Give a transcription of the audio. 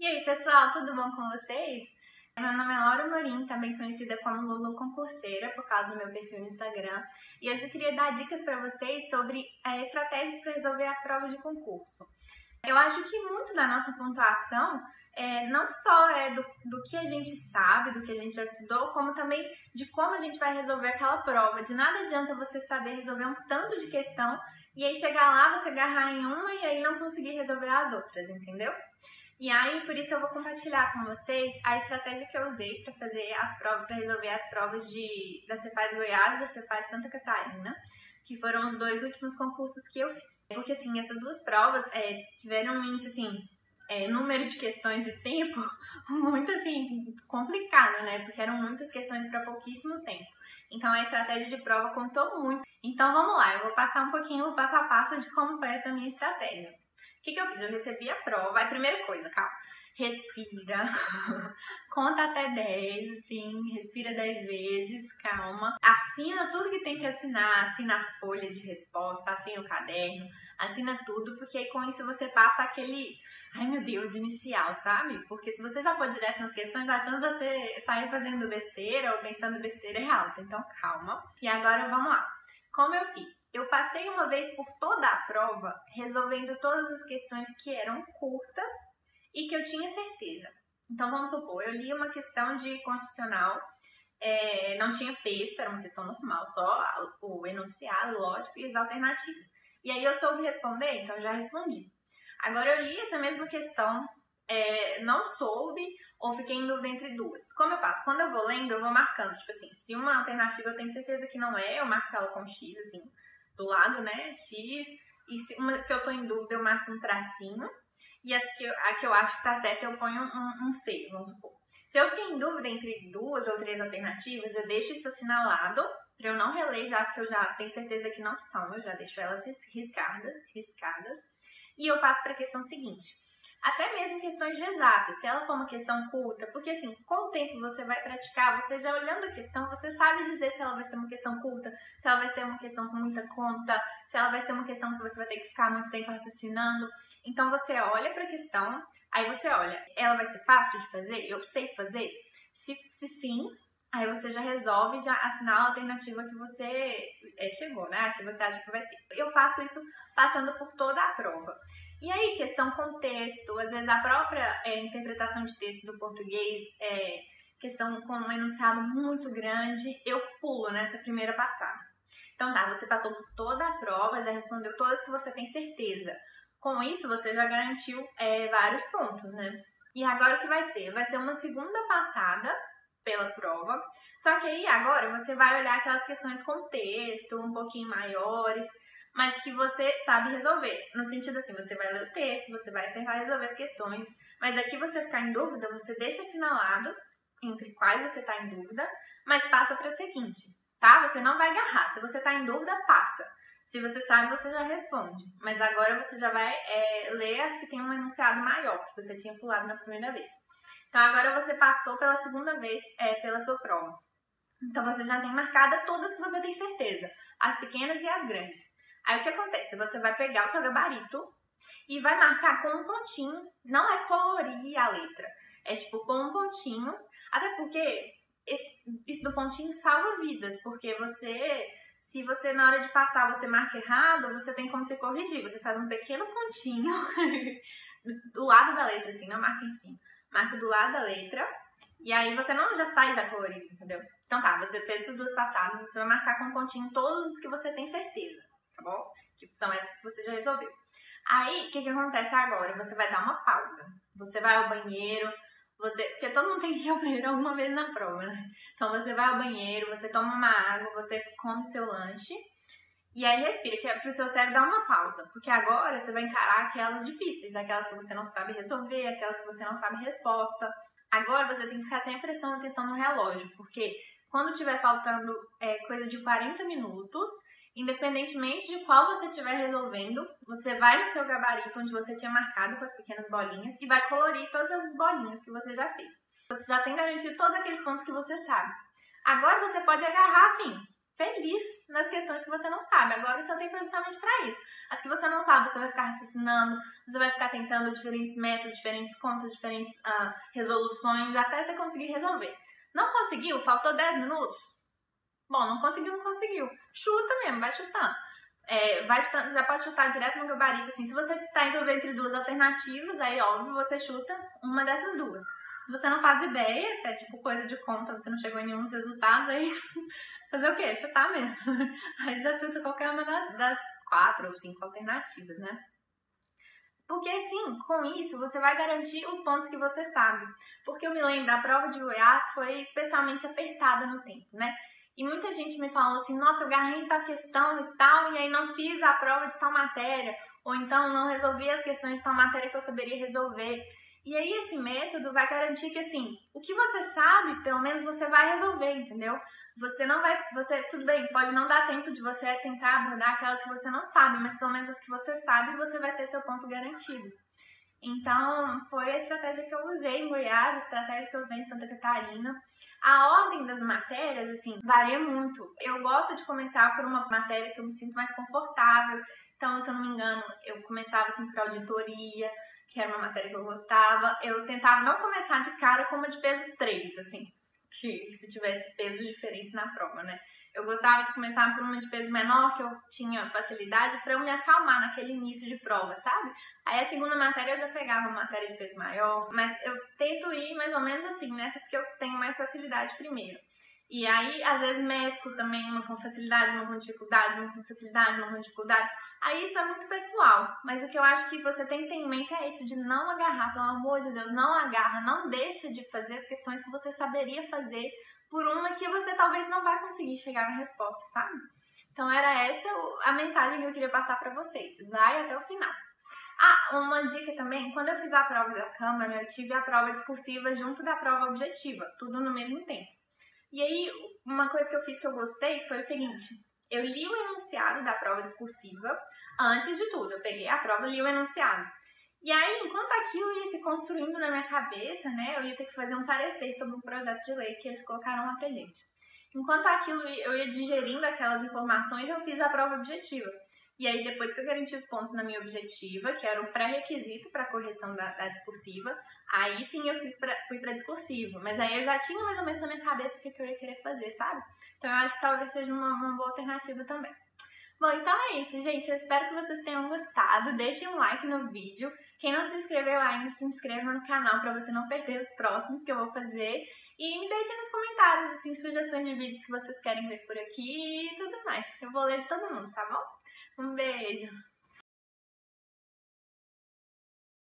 E aí, pessoal, tudo bom com vocês? Meu nome é Laura Morim, também conhecida como Lulu Concurseira, por causa do meu perfil no Instagram. E hoje eu queria dar dicas para vocês sobre é, estratégias para resolver as provas de concurso. Eu acho que muito da nossa pontuação é, não só é do, do que a gente sabe, do que a gente já estudou, como também de como a gente vai resolver aquela prova. De nada adianta você saber resolver um tanto de questão e aí chegar lá, você agarrar em uma e aí não conseguir resolver as outras, entendeu? E aí, por isso eu vou compartilhar com vocês a estratégia que eu usei para fazer as provas, para resolver as provas de da Cefaz Goiás e da Cefaz Santa Catarina, que foram os dois últimos concursos que eu fiz. Porque assim, essas duas provas é, tiveram um índice assim, é, número de questões e tempo muito assim complicado, né? Porque eram muitas questões para pouquíssimo tempo. Então a estratégia de prova contou muito. Então vamos lá, eu vou passar um pouquinho o passo a passo de como foi essa minha estratégia. O que, que eu fiz? Eu recebi a prova. A primeira coisa, calma. Respira. Conta até 10, assim. Respira 10 vezes, calma. Assina tudo que tem que assinar. Assina a folha de resposta, assina o caderno, assina tudo, porque aí com isso você passa aquele. Ai meu Deus, inicial, sabe? Porque se você já for direto nas questões, a chance de você sair fazendo besteira ou pensando besteira é alta. Então calma. E agora vamos lá. Como eu fiz? Eu passei uma vez por toda a prova resolvendo todas as questões que eram curtas e que eu tinha certeza. Então vamos supor, eu li uma questão de constitucional, é, não tinha texto, era uma questão normal, só o enunciado, lógico, e as alternativas. E aí eu soube responder, então já respondi. Agora eu li essa mesma questão é, não soube ou fiquei em dúvida entre duas. Como eu faço? Quando eu vou lendo, eu vou marcando. Tipo assim, se uma alternativa eu tenho certeza que não é, eu marco ela com X, assim, do lado, né? X. E se uma que eu tô em dúvida, eu marco um tracinho. E as que eu, a que eu acho que tá certa, eu ponho um, um C, vamos supor. Se eu fiquei em dúvida entre duas ou três alternativas, eu deixo isso assinalado para eu não reler já as que eu já tenho certeza que não são. Eu já deixo elas riscadas, riscadas. E eu passo para a questão seguinte até mesmo questões de exatas, se ela for uma questão curta, porque assim, com o tempo você vai praticar, você já olhando a questão, você sabe dizer se ela vai ser uma questão curta, se ela vai ser uma questão com muita conta, se ela vai ser uma questão que você vai ter que ficar muito tempo raciocinando. Então você olha para a questão, aí você olha, ela vai ser fácil de fazer? Eu sei fazer? Se, se sim, aí você já resolve já assinar a alternativa que você é, chegou, né? Que você acha que vai ser. Eu faço isso passando por toda a prova. E aí, questão contexto, às vezes a própria é, interpretação de texto do português é questão com um enunciado muito grande, eu pulo nessa primeira passada. Então tá, você passou por toda a prova, já respondeu todas que você tem certeza. Com isso, você já garantiu é, vários pontos, né? E agora o que vai ser? Vai ser uma segunda passada pela prova. Só que aí agora você vai olhar aquelas questões com texto um pouquinho maiores, mas que você sabe resolver. No sentido assim, você vai ler o texto, você vai tentar resolver as questões, mas aqui você ficar em dúvida, você deixa assinalado entre quais você está em dúvida, mas passa para a seguinte, tá? Você não vai agarrar. Se você está em dúvida, passa. Se você sabe, você já responde. Mas agora você já vai é, ler as que tem um enunciado maior, que você tinha pulado na primeira vez. Então agora você passou pela segunda vez é, pela sua prova. Então você já tem marcada todas que você tem certeza, as pequenas e as grandes. Aí o que acontece? Você vai pegar o seu gabarito e vai marcar com um pontinho. Não é colorir a letra. É tipo pôr um pontinho. Até porque isso do pontinho salva vidas. Porque você, se você na hora de passar você marca errado, você tem como se corrigir. Você faz um pequeno pontinho do lado da letra, assim, não marca em cima. Marca do lado da letra. E aí você não já sai já colorido, entendeu? Então tá, você fez essas duas passadas, você vai marcar com um pontinho todos os que você tem certeza tá bom? Que são essas que você já resolveu. Aí, o que, que acontece agora? Você vai dar uma pausa. Você vai ao banheiro, você. Porque todo mundo tem que ir ao banheiro alguma vez na prova, né? Então você vai ao banheiro, você toma uma água, você come seu lanche. E aí respira, que é pro seu cérebro dar uma pausa. Porque agora você vai encarar aquelas difíceis, aquelas que você não sabe resolver, aquelas que você não sabe resposta. Agora você tem que ficar sempre prestando atenção no relógio, porque quando tiver faltando é, coisa de 40 minutos, Independentemente de qual você estiver resolvendo, você vai no seu gabarito onde você tinha marcado com as pequenas bolinhas e vai colorir todas as bolinhas que você já fez. Você já tem garantido todos aqueles pontos que você sabe. Agora você pode agarrar assim, feliz nas questões que você não sabe. Agora o seu tempo é justamente para isso. As que você não sabe, você vai ficar raciocinando, você vai ficar tentando diferentes métodos, diferentes contas, diferentes uh, resoluções, até você conseguir resolver. Não conseguiu? Faltou 10 minutos? Bom, não conseguiu, não conseguiu. Chuta mesmo, vai chutando. É, vai chutando, já pode chutar direto no gabarito, assim. Se você dúvida entre duas alternativas, aí, óbvio, você chuta uma dessas duas. Se você não faz ideia, se é tipo coisa de conta, você não chegou em nenhum dos resultados, aí fazer o quê? Chutar mesmo. Aí você chuta qualquer uma das, das quatro ou cinco alternativas, né? Porque assim, com isso você vai garantir os pontos que você sabe. Porque eu me lembro, a prova de Goiás foi especialmente apertada no tempo, né? E muita gente me falou assim: nossa, eu garrei tal questão e tal, e aí não fiz a prova de tal matéria, ou então não resolvi as questões de tal matéria que eu saberia resolver. E aí esse método vai garantir que assim, o que você sabe, pelo menos você vai resolver, entendeu? Você não vai, você tudo bem, pode não dar tempo de você tentar abordar aquelas que você não sabe, mas pelo menos as que você sabe, você vai ter seu ponto garantido. Então, foi a estratégia que eu usei em Goiás, a estratégia que eu usei em Santa Catarina. A ordem das matérias, assim, varia muito. Eu gosto de começar por uma matéria que eu me sinto mais confortável. Então, se eu não me engano, eu começava, assim, por auditoria, que era uma matéria que eu gostava. Eu tentava não começar de cara com uma de peso 3, assim, que se tivesse pesos diferentes na prova, né? Eu gostava de começar por uma de peso menor, que eu tinha facilidade para eu me acalmar naquele início de prova, sabe? Aí a segunda matéria eu já pegava uma matéria de peso maior, mas eu tento ir mais ou menos assim, nessas que eu tenho mais facilidade primeiro. E aí, às vezes, mesclo também uma com facilidade, uma com dificuldade, uma com facilidade, uma com dificuldade. Aí isso é muito pessoal. Mas o que eu acho que você tem que ter em mente é isso, de não agarrar, pelo amor de Deus, não agarra, não deixa de fazer as questões que você saberia fazer por uma que você talvez não vai conseguir chegar na resposta, sabe? Então era essa a mensagem que eu queria passar para vocês. Vai até o final. Ah, uma dica também, quando eu fiz a prova da Câmara, eu tive a prova discursiva junto da prova objetiva, tudo no mesmo tempo. E aí, uma coisa que eu fiz que eu gostei foi o seguinte: eu li o enunciado da prova discursiva antes de tudo. Eu peguei a prova e li o enunciado. E aí, enquanto aquilo ia se construindo na minha cabeça, né, eu ia ter que fazer um parecer sobre um projeto de lei que eles colocaram lá pra gente. Enquanto aquilo eu ia digerindo aquelas informações, eu fiz a prova objetiva. E aí, depois que eu garanti os pontos na minha objetiva, que era o pré-requisito para a correção da, da, discursiva, aí sim eu fiz pra, fui para discursiva. Mas aí eu já tinha mais ou menos na minha cabeça o que, que eu ia querer fazer, sabe? Então eu acho que talvez seja uma, uma boa alternativa também. Bom, então é isso, gente. Eu espero que vocês tenham gostado. Deixem um like no vídeo. Quem não se inscreveu ainda, se inscreva no canal para você não perder os próximos que eu vou fazer. E me deixem nos comentários, assim, sugestões de vídeos que vocês querem ver por aqui e tudo mais. Eu vou ler de todo mundo, tá bom? Um beijo!